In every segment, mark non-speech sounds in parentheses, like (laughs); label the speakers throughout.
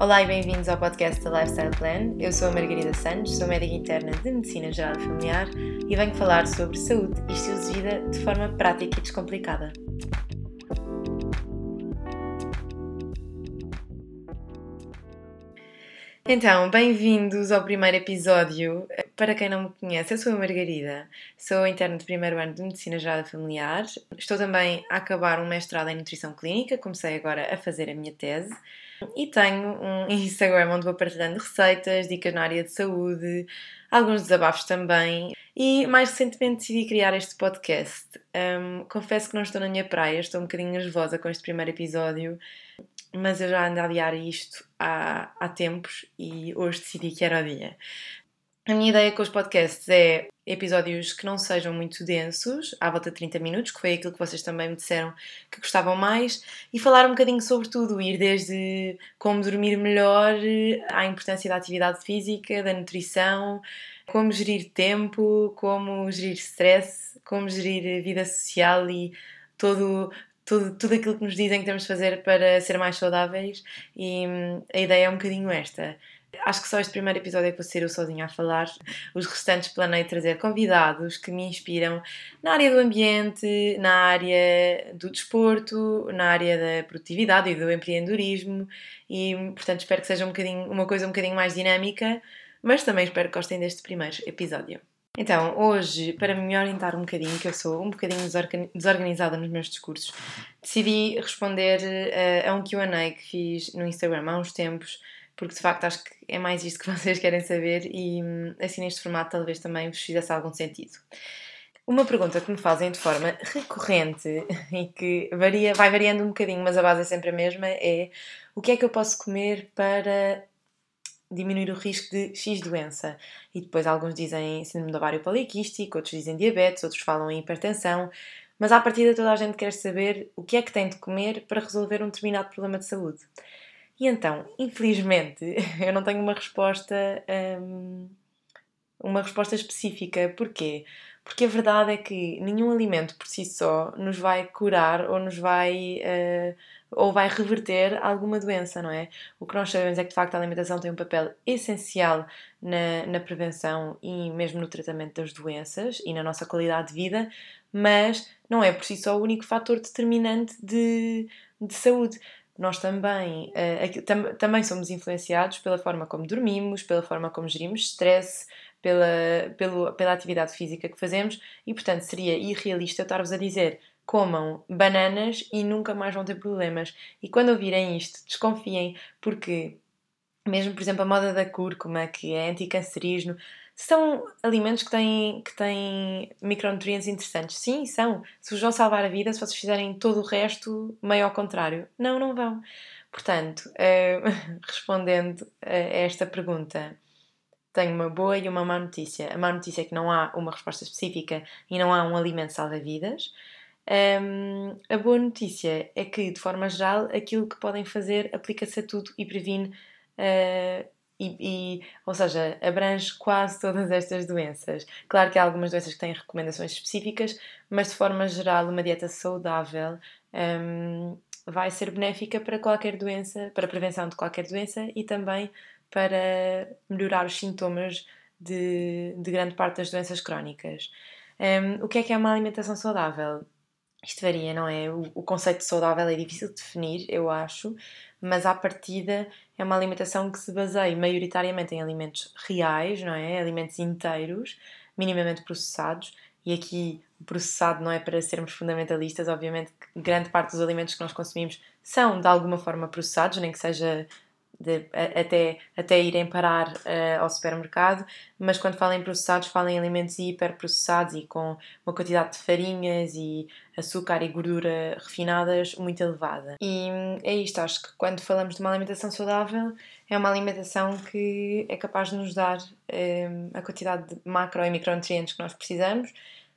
Speaker 1: Olá e bem-vindos ao podcast da Lifestyle Plan. Eu sou a Margarida Santos, sou médica interna de Medicina Geral e Familiar e venho falar sobre saúde e estilo de vida de forma prática e descomplicada. Então, bem-vindos ao primeiro episódio. Para quem não me conhece, eu sou a Margarida, sou interna de primeiro ano de Medicina Geral Familiar. Estou também a acabar um mestrado em Nutrição Clínica, comecei agora a fazer a minha tese. E tenho um (laughs) Instagram onde vou partilhando receitas, dicas na área de saúde, alguns desabafos também. E mais recentemente decidi criar este podcast. Um, confesso que não estou na minha praia, estou um bocadinho nervosa com este primeiro episódio mas eu já ando a adiar isto há, há tempos e hoje decidi que era o dia. A minha ideia com os podcasts é episódios que não sejam muito densos, à volta de 30 minutos, que foi aquilo que vocês também me disseram que gostavam mais, e falar um bocadinho sobre tudo, ir desde como dormir melhor, à importância da atividade física, da nutrição, como gerir tempo, como gerir stress, como gerir vida social e todo, tudo, tudo aquilo que nos dizem que temos de fazer para ser mais saudáveis e hum, a ideia é um bocadinho esta. Acho que só este primeiro episódio é que vou ser eu sozinha a falar. Os restantes planei trazer convidados que me inspiram na área do ambiente, na área do desporto, na área da produtividade e do empreendedorismo e, portanto, espero que seja um uma coisa um bocadinho mais dinâmica, mas também espero que gostem deste primeiro episódio. Então, hoje, para me orientar um bocadinho, que eu sou um bocadinho desorganizada nos meus discursos, decidi responder uh, a um QA que fiz no Instagram há uns tempos, porque de facto acho que é mais isto que (laughs) vocês querem saber e hum, assim neste formato talvez também vos fizesse algum sentido. Uma pergunta que me fazem de forma recorrente (laughs) e que varia, vai variando um bocadinho, mas a base é sempre a mesma, é o que é que eu posso comer para diminuir o risco de X doença. E depois alguns dizem síndrome do ovário poliquístico, outros dizem diabetes, outros falam em hipertensão. Mas à partida toda a gente quer saber o que é que tem de comer para resolver um determinado problema de saúde. E então, infelizmente, (laughs) eu não tenho uma resposta, hum, uma resposta específica. Porquê? Porque a verdade é que nenhum alimento por si só nos vai curar ou nos vai uh, ou vai reverter alguma doença, não é? O que nós sabemos é que de facto a alimentação tem um papel essencial na, na prevenção e mesmo no tratamento das doenças e na nossa qualidade de vida, mas não é por si só o único fator determinante de, de saúde. Nós também, uh, tam, também somos influenciados pela forma como dormimos, pela forma como gerimos stress, pela, pela, pela atividade física que fazemos e, portanto, seria irrealista eu estar-vos a dizer comam bananas e nunca mais vão ter problemas. E quando ouvirem isto, desconfiem, porque mesmo, por exemplo, a moda da cúrcuma, que é anticancerígeno, são alimentos que têm, que têm micronutrientes interessantes. Sim, são. Se vos vão salvar a vida, se vocês fizerem todo o resto, meio ao contrário. Não, não vão. Portanto, uh, (laughs) respondendo a esta pergunta, tenho uma boa e uma má notícia. A má notícia é que não há uma resposta específica e não há um alimento salva-vidas. Um, a boa notícia é que, de forma geral, aquilo que podem fazer aplica-se a tudo e previne, uh, e, e, ou seja, abrange quase todas estas doenças. Claro que há algumas doenças que têm recomendações específicas, mas de forma geral, uma dieta saudável um, vai ser benéfica para qualquer doença, para a prevenção de qualquer doença e também para melhorar os sintomas de, de grande parte das doenças crónicas. Um, o que é que é uma alimentação saudável? Isto varia, não é? O, o conceito de saudável é difícil de definir, eu acho, mas à partida é uma alimentação que se baseia maioritariamente em alimentos reais, não é? Alimentos inteiros, minimamente processados, e aqui o processado não é para sermos fundamentalistas, obviamente grande parte dos alimentos que nós consumimos são de alguma forma processados, nem que seja de, até, até irem parar uh, ao supermercado, mas quando falam em processados, falam em alimentos hiperprocessados e com uma quantidade de farinhas e açúcar e gordura refinadas muito elevada. E é isto, acho que quando falamos de uma alimentação saudável, é uma alimentação que é capaz de nos dar um, a quantidade de macro e micronutrientes que nós precisamos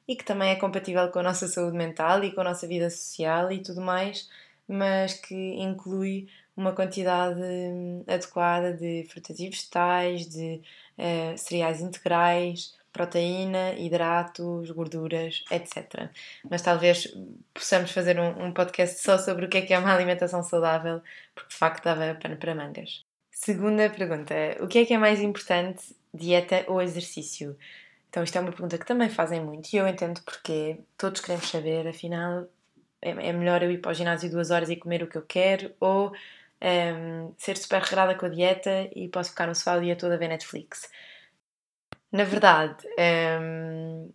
Speaker 1: e que também é compatível com a nossa saúde mental e com a nossa vida social e tudo mais, mas que inclui uma quantidade hum, adequada de frutas e vegetais, de uh, cereais integrais, proteína, hidratos, gorduras, etc. Mas talvez possamos fazer um, um, podcast só sobre o que é que é uma alimentação saudável, porque de facto dava pano para mangas. Segunda pergunta: o que é que é mais importante, dieta ou exercício? Então, isto é uma pergunta que também fazem muito e eu entendo porque todos queremos saber, afinal, é, é melhor eu ir para o ginásio duas horas e comer o que eu quero ou um, ehm, ser super regrada com a dieta e posso ficar no sofá o dia todo a ver Netflix. Na verdade, um, ehm,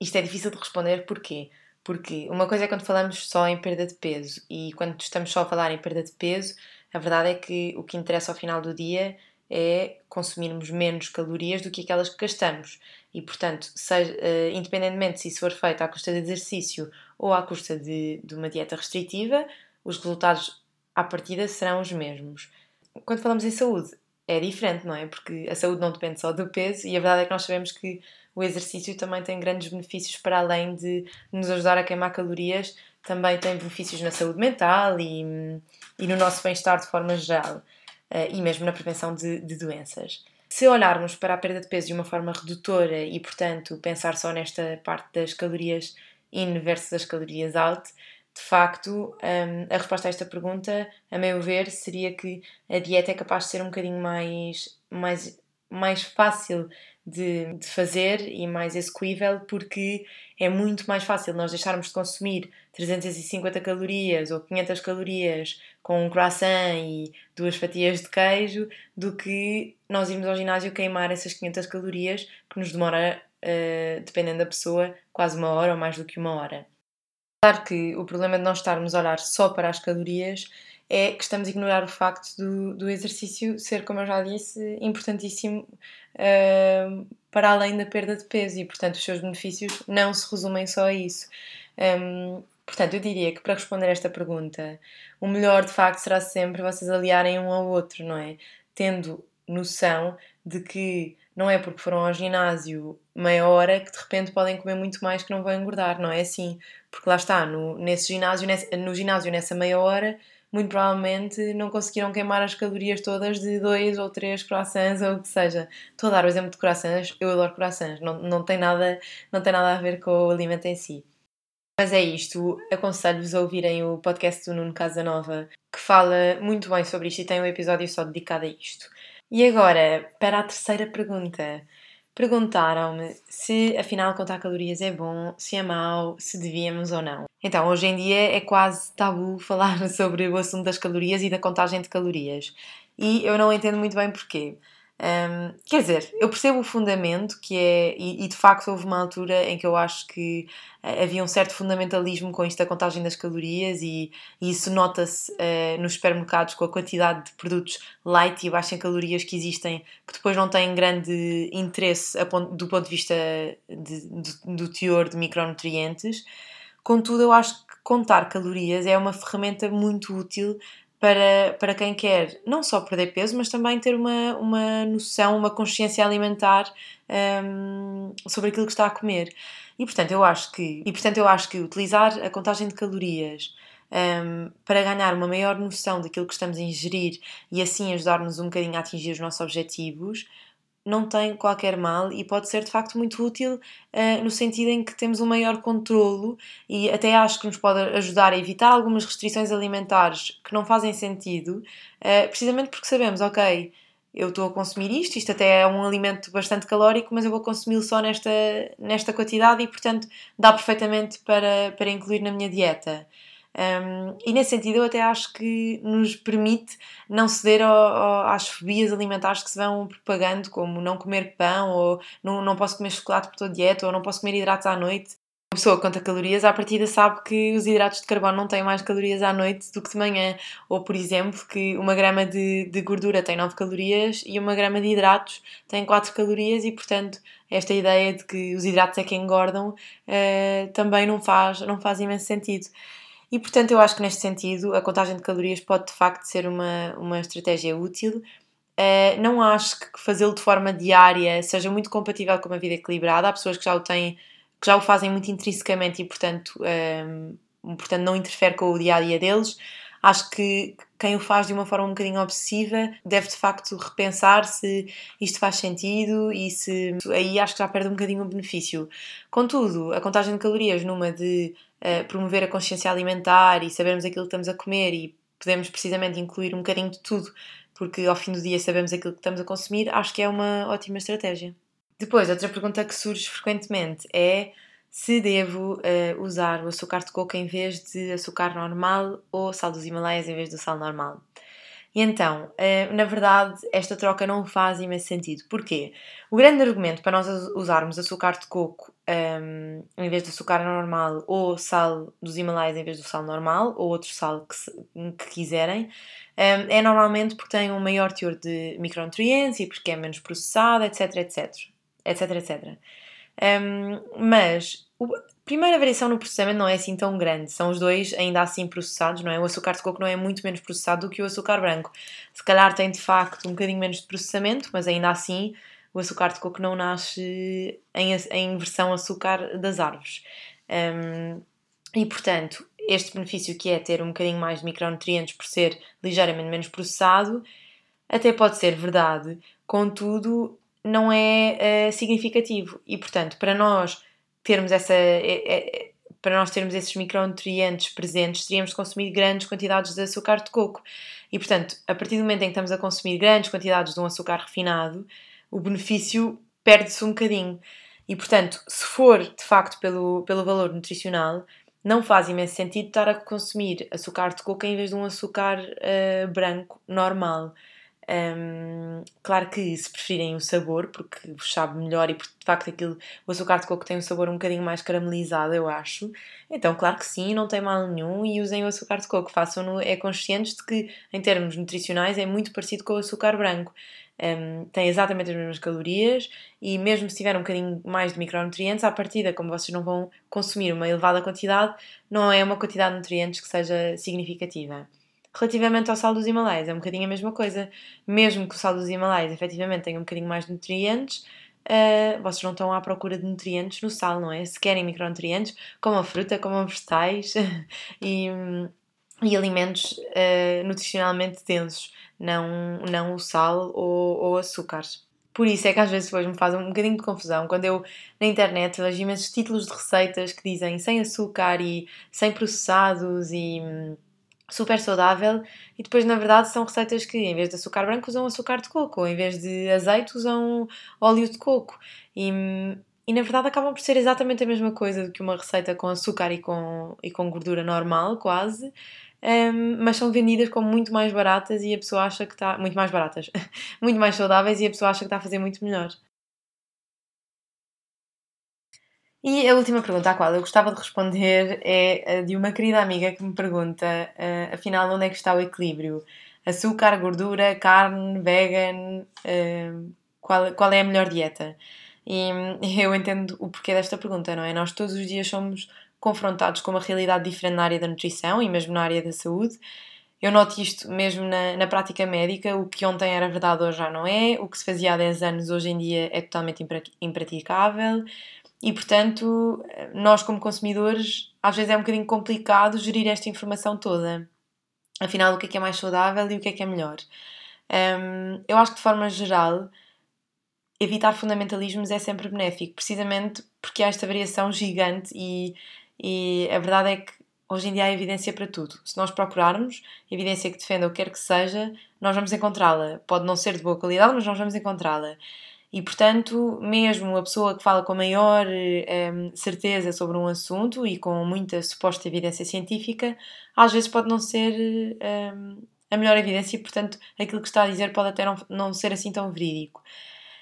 Speaker 1: isto é difícil de responder porquê? Porque uma coisa é quando falamos só em perda de peso e quando estamos só a falar em perda de peso, a verdade é que o que interessa ao final do dia é consumirmos menos calorias do que aquelas que gastamos. E, portanto, seja, uh, independentemente se isso for feito à custa de exercício ou à custa de, de uma dieta restritiva, os resultados à partida serão os mesmos. Quando falamos em saúde, é diferente, não é? Porque a saúde não depende só do peso e a verdade é que nós sabemos que o exercício também tem grandes benefícios para além de nos ajudar a queimar calorias, também tem benefícios na saúde mental e, e no nosso bem-estar de forma geral. Eh, e mesmo na prevenção de, de doenças. Se olharmos para a perda de peso de uma forma redutora e, portanto, pensar só nesta parte das calorias in versus as calorias out, de facto, um, a resposta a esta pergunta, a meu ver, seria que a dieta é capaz de ser um bocadinho mais, mais, mais fácil de, de fazer e mais execuível porque é muito mais fácil nós deixarmos de consumir 350 calorias ou 500 calorias com um croissant e duas fatias de queijo do que nós irmos ao ginásio queimar essas 500 calorias que nos demora, uh, dependendo da pessoa, quase uma hora ou mais do que uma hora. Claro que o problema de nós estarmos a olhar só para as calorias é que estamos a ignorar o facto do, do exercício ser, como eu já disse, importantíssimo uh, para além da perda de peso e, portanto, os seus benefícios não se resumem só a isso. Um, portanto, eu diria que para responder esta pergunta, o melhor de facto será sempre vocês aliarem um ao outro, não é? Tendo noção de que não é porque foram ao ginásio meia hora que de repente podem comer muito mais que não vão engordar, não é assim? Porque lá está, no, nesse ginásio, nesse, no ginásio, nessa meia hora, muito provavelmente não conseguiram queimar as calorias todas de dois ou três croissants ou o que seja. Estou a dar o exemplo de croissants, eu adoro croissants, não, não, tem nada, não tem nada a ver com o alimento em si. Mas é isto, aconselho-vos a ouvirem o podcast do Nuno Casanova, que fala muito bem sobre isto e tem um episódio só dedicado a isto. E agora, para a terceira pergunta. Perguntaram-me se afinal contar calorias é bom, se é mau, se devíamos ou não. Então, hoje em dia é quase tabu (laughs) falar sobre o assunto das calorias e da contagem de calorias. E eu não entendo muito bem porquê. Um, quer dizer, eu percebo o fundamento que é, e, e, de facto houve uma altura em que eu acho que uh, havia um certo fundamentalismo com isto da contagem das calorias, e, e isso nota-se uh, nos supermercados com a quantidade de produtos light e baixo em calorias que existem, que depois não têm grande interesse ponto, do ponto de vista de, do teor de micronutrientes. Contudo, eu acho que contar calorias é uma ferramenta muito útil para, para quem quer não só perder peso, mas também ter uma, uma noção, uma consciência alimentar um, sobre aquilo que está a comer. E portanto, eu acho que, e, portanto, eu acho que utilizar a contagem de calorias um, para ganhar uma maior noção daquilo que estamos a ingerir e assim ajudar-nos um bocadinho a atingir os nossos objetivos não tem qualquer mal e pode ser de facto muito útil uh, no sentido em que temos um maior controlo e até acho que nos pode ajudar a evitar algumas restrições alimentares que não fazem sentido, uh, precisamente porque sabemos, ok, eu estou a consumir isto, isto até é um alimento bastante calórico, mas eu vou consumi-lo só nesta, nesta quantidade e, portanto, dá perfeitamente para, para incluir na minha dieta. Um, e nesse sentido, eu até acho que nos permite não ceder ao, ao, às fobias alimentares que se vão propagando, como não comer pão, ou não, não posso comer chocolate por toda dieta, ou não posso comer hidratos à noite. Uma pessoa que conta calorias, à partida sabe que os hidratos de carbono não têm mais calorias à noite do que de manhã. Ou, por exemplo, que uma grama de, de gordura tem 9 calorias e uma grama de hidratos tem 4 calorias e, portanto, esta ideia de que os hidratos é que engordam uh, também não faz, não faz imenso sentido. E portanto, eu acho que neste sentido a contagem de calorias pode de facto ser uma, uma estratégia útil. Uh, não acho que fazê-lo de forma diária seja muito compatível com uma vida equilibrada. Há pessoas que já o têm, que já o fazem muito intrinsecamente e, portanto, um, ehm, portanto não interfere com o dia a dia deles. Acho que quem o faz de uma forma um bocadinho obsessiva deve de facto repensar se isto faz sentido e se aí acho que já perde um bocadinho o benefício. Contudo, a contagem de calorias numa de promover a consciência alimentar e sabermos aquilo que estamos a comer e podemos precisamente incluir um bocadinho de tudo porque ao fim do dia sabemos aquilo que estamos a consumir, acho que é uma ótima estratégia. Depois, outra pergunta que surge frequentemente é se devo uh, usar o açúcar de coco em vez de açúcar normal ou sal dos Himalaias em vez do sal normal. E então, uh, na verdade, esta troca não faz imenso sentido. Porquê? O grande argumento para nós usarmos açúcar de coco um, ehm, em vez de açúcar normal ou sal dos Himalaias em vez do sal normal ou outro sal que, se, que quiserem um, ehm, é normalmente porque tem um maior teor de micronutrientes e porque é menos processado, etc, etc, etc, etc. Um, mas a primeira variação no processamento não é assim tão grande, são os dois ainda assim processados, não é? O açúcar de coco não é muito menos processado do que o açúcar branco. Se calhar tem de facto um bocadinho menos de processamento, mas ainda assim o açúcar de coco não nasce em, em versão açúcar das árvores. Um, e portanto, este benefício que é ter um bocadinho mais de micronutrientes por ser ligeiramente menos processado, até pode ser verdade, contudo, não é uh, significativo. E portanto, para nós termos essa. É, é, para nós termos esses micronutrientes presentes, teríamos de consumir grandes quantidades de açúcar de coco. E, portanto, a partir do momento em que estamos a consumir grandes quantidades de um açúcar refinado, o benefício perde-se um bocadinho. E, portanto, se for de facto pelo, pelo valor nutricional, não faz imenso sentido estar a consumir açúcar de coco em vez de um açúcar uh, branco normal. Um, claro que se preferirem o sabor, porque vos sabe melhor e porque de facto aquilo, o açúcar de coco tem um sabor um bocadinho mais caramelizado, eu acho. Então, claro que sim, não tem mal nenhum e usem o açúcar de coco. Façam-no, é conscientes de que, em termos nutricionais, é muito parecido com o açúcar branco. Um, tem exatamente as mesmas calorias e mesmo se tiver um bocadinho mais de micronutrientes, à partida, como vocês não vão consumir uma elevada quantidade, não é uma quantidade de nutrientes que seja significativa. Relativamente ao sal dos Himalaias, é um bocadinho a mesma coisa. Mesmo que o sal dos Himalaias efetivamente tenha um bocadinho mais de nutrientes, uh, vocês não estão à procura de nutrientes no sal, não é? Se querem micronutrientes, como a fruta, como vegetais (laughs) e, e alimentos uh, nutricionalmente densos, não, não o sal ou, ou açúcares. Por isso é que às vezes depois me faz um bocadinho de confusão quando eu na internet vejo imensos títulos de receitas que dizem sem açúcar e sem processados e super saudável e depois na verdade são receitas que em vez de açúcar branco usam açúcar de coco, ou em vez de azeite usam óleo de coco e, e na verdade acabam por ser exatamente a mesma coisa do que uma receita com açúcar e com, e com gordura normal quase um, mas são vendidas como muito mais baratas e a pessoa acha que está muito mais baratas, (laughs) muito mais saudáveis e a pessoa acha que está a fazer muito melhor. E a última pergunta à qual eu gostava de responder é de uma querida amiga que me pergunta, uh, afinal, onde é que está o equilíbrio? Açúcar, gordura, carne, vegan, uh, qual, qual é a melhor dieta? E (laughs) eu entendo o porquê desta pergunta, não é? Nós todos os dias somos confrontados com uma realidade diferente na área da nutrição e mesmo na área da saúde. Eu noto isto mesmo na, na prática médica, o que ontem era verdade hoje já não é, o que se fazia há 10 anos hoje em dia é totalmente impraticável. E, portanto, nós como consumidores, às vezes é um bocadinho complicado gerir esta informação toda. Afinal, o que é que é mais saudável e o que é que é melhor? Um, eu acho que, de forma geral, evitar fundamentalismos é sempre benéfico, precisamente porque há esta variação gigante e, e a verdade é que hoje em dia há evidência para tudo. Se nós procurarmos evidência que defenda o que quer que seja, nós vamos encontrá-la. Pode não ser de boa qualidade, mas nós vamos encontrá-la. E, portanto, mesmo a pessoa que fala com maior um, certeza sobre um assunto e com muita suposta evidência científica, às vezes pode não ser um, a melhor evidência e, portanto, aquilo que está a dizer pode até não, não ser assim tão verídico.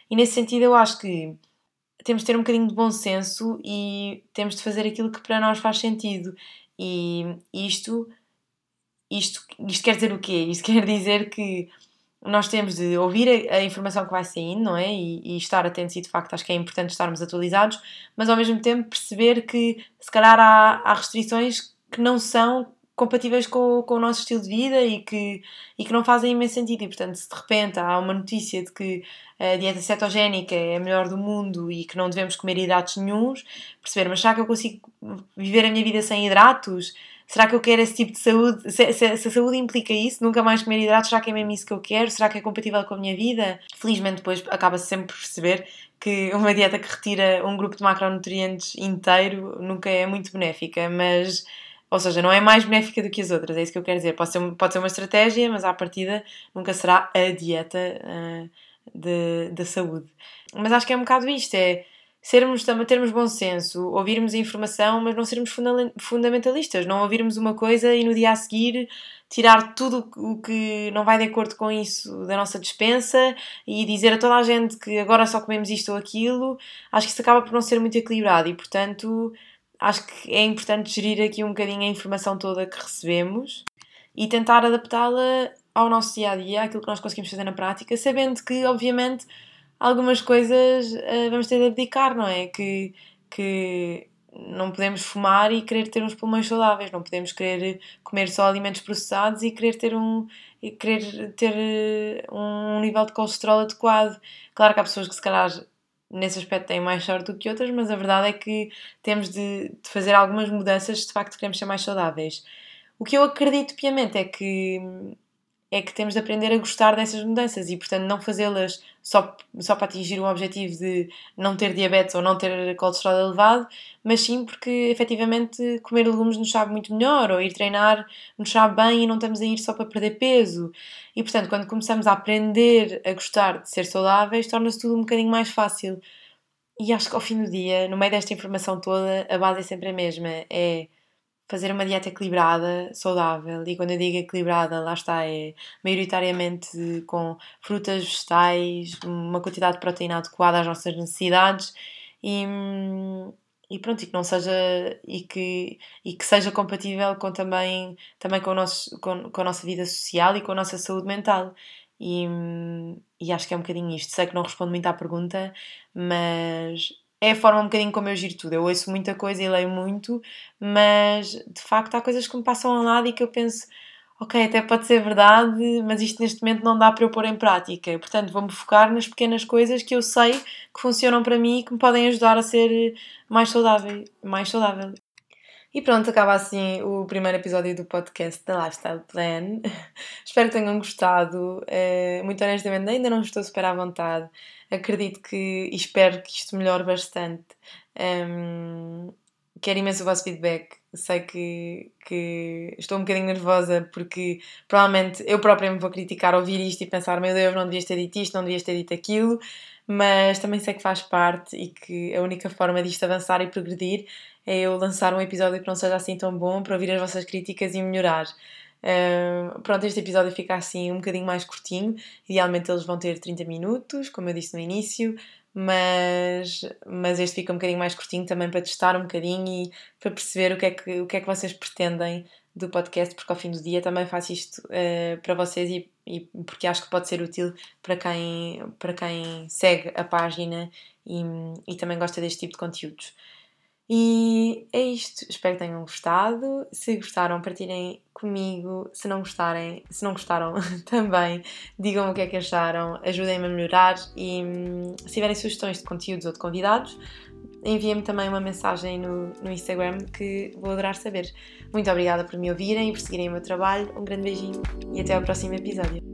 Speaker 1: E nesse sentido, eu acho que temos de ter um bocadinho de bom senso e temos de fazer aquilo que para nós faz sentido. E isto, isto, isto quer dizer o quê? Isto (laughs) quer dizer que nós temos de ouvir a, a, informação que vai saindo, não é? E, e, estar atentos, e de facto acho que é importante estarmos atualizados, mas ao mesmo tempo perceber que se calhar há, há restrições que não são compatíveis com, com o nosso estilo de vida e que, e que não fazem imenso sentido. E portanto, se de repente há uma notícia de que a dieta cetogénica é a melhor do mundo e que não devemos comer hidratos nenhums, perceber, mas será que eu consigo viver a minha vida sem hidratos? Será que eu quero esse tipo de saúde? Se, se, se, a saúde implica isso, nunca mais comer hidratos, será que é mesmo isso que eu quero? Será que é compatível com a minha vida? Felizmente, depois acaba-se sempre por perceber que uma dieta que retira um grupo de macronutrientes inteiro nunca é muito benéfica, mas Ou seja, não é mais benéfica do que as outras, é isso que eu quero dizer. Pode ser, pode ser uma estratégia, mas à partida nunca será a dieta uh, de, de saúde. Mas acho que é um bocado isto: é sermos, termos bom senso, ouvirmos a informação, mas não sermos fundamentalistas, não ouvirmos uma coisa e no dia a seguir tirar tudo o que não vai de acordo com isso da nossa dispensa e dizer a toda a gente que agora só comemos isto ou aquilo, acho que isso acaba por não ser muito equilibrado e, portanto, acho que é importante gerir aqui um bocadinho a informação toda que recebemos e tentar adaptá-la ao nosso dia a dia, àquilo que nós conseguimos fazer na prática, sabendo que, obviamente, algumas coisas uh, vamos ter de abdicar, não é? Que, que não podemos fumar e querer ter uns pulmões saudáveis, não podemos querer comer só alimentos processados e querer ter um, e querer ter eh, um nível de colesterol adequado. Claro que há pessoas que se calhar nesse aspecto têm mais sorte do que outras, mas a verdade é que temos de, de fazer algumas mudanças se de facto queremos ser mais saudáveis. O que eu acredito piamente é que é que temos de aprender a gostar dessas mudanças e, portanto, não fazê-las só, só para atingir o objetivo de não ter diabetes ou não ter colesterol elevado, mas sim porque efetivamente comer legumes nos sabe muito melhor ou ir treinar nos sabe bem e não estamos a ir só para perder peso. E, portanto, quando começamos a aprender a gostar de ser saudáveis, torna-se tudo um bocadinho mais fácil. E acho que ao fim do dia, no meio desta informação toda, a base é sempre a mesma: é fazer uma dieta equilibrada, saudável. E quando eu digo equilibrada, lá está, é maioritariamente com frutas, vegetais, uma quantidade de proteína adequada às nossas necessidades e, e pronto, e que não seja e que, e que seja compatível com também, também com, o nosso, com, com a nossa vida social e com a nossa saúde mental. E, e acho que é um bocadinho isto. Sei que não respondo muito à pergunta, mas é a forma um bocadinho como eu giro tudo. Eu ouço muita coisa e leio muito, mas de facto há coisas que me passam ao lado e que eu penso, ok, até pode ser verdade, mas isto neste momento não dá para eu pôr em prática. Portanto, vou-me focar nas pequenas coisas que eu sei que funcionam para mim e que me podem ajudar a ser mais saudável. Mais saudável. E pronto, acaba assim o primeiro episódio do podcast da Lifestyle Plan. (laughs) Espero que tenham gostado. Uh, muito honestamente, ainda não estou super à vontade. Acredito que e espero que isto melhore bastante. Um, quero imenso o vosso feedback. Sei que, que estou um bocadinho nervosa porque provavelmente eu própria me vou criticar ouvir isto e pensar: meu Deus, não devias ter dito isto, não devias ter dito aquilo. Mas também sei que faz parte e que a única forma disto avançar e progredir é eu lançar um episódio que não seja assim tão bom para ouvir as vossas críticas e melhorar. Pronto, este episódio fica assim um bocadinho mais curtinho. Idealmente eles vão ter 30 minutos, como eu disse no início, mas, mas este fica um bocadinho mais curtinho também para testar um bocadinho e para perceber o que é que, o que, é que vocês pretendem do podcast, porque ao fim do dia também faço isto uh, para vocês e, e, porque acho que pode ser útil para quem, para quem segue a página e, e também gosta deste tipo de conteúdos. E é isto. Espero que tenham gostado. Se gostaram, partilhem comigo. Se não gostarem, se não gostaram (laughs) também, digam o que é que acharam. Ajudem-me a melhorar. E se tiverem sugestões de conteúdos ou de convidados, enviem-me também uma mensagem no, no Instagram que vou adorar saber. Muito obrigada por me ouvirem e por seguirem o meu trabalho. Um grande beijinho e até ao próximo episódio.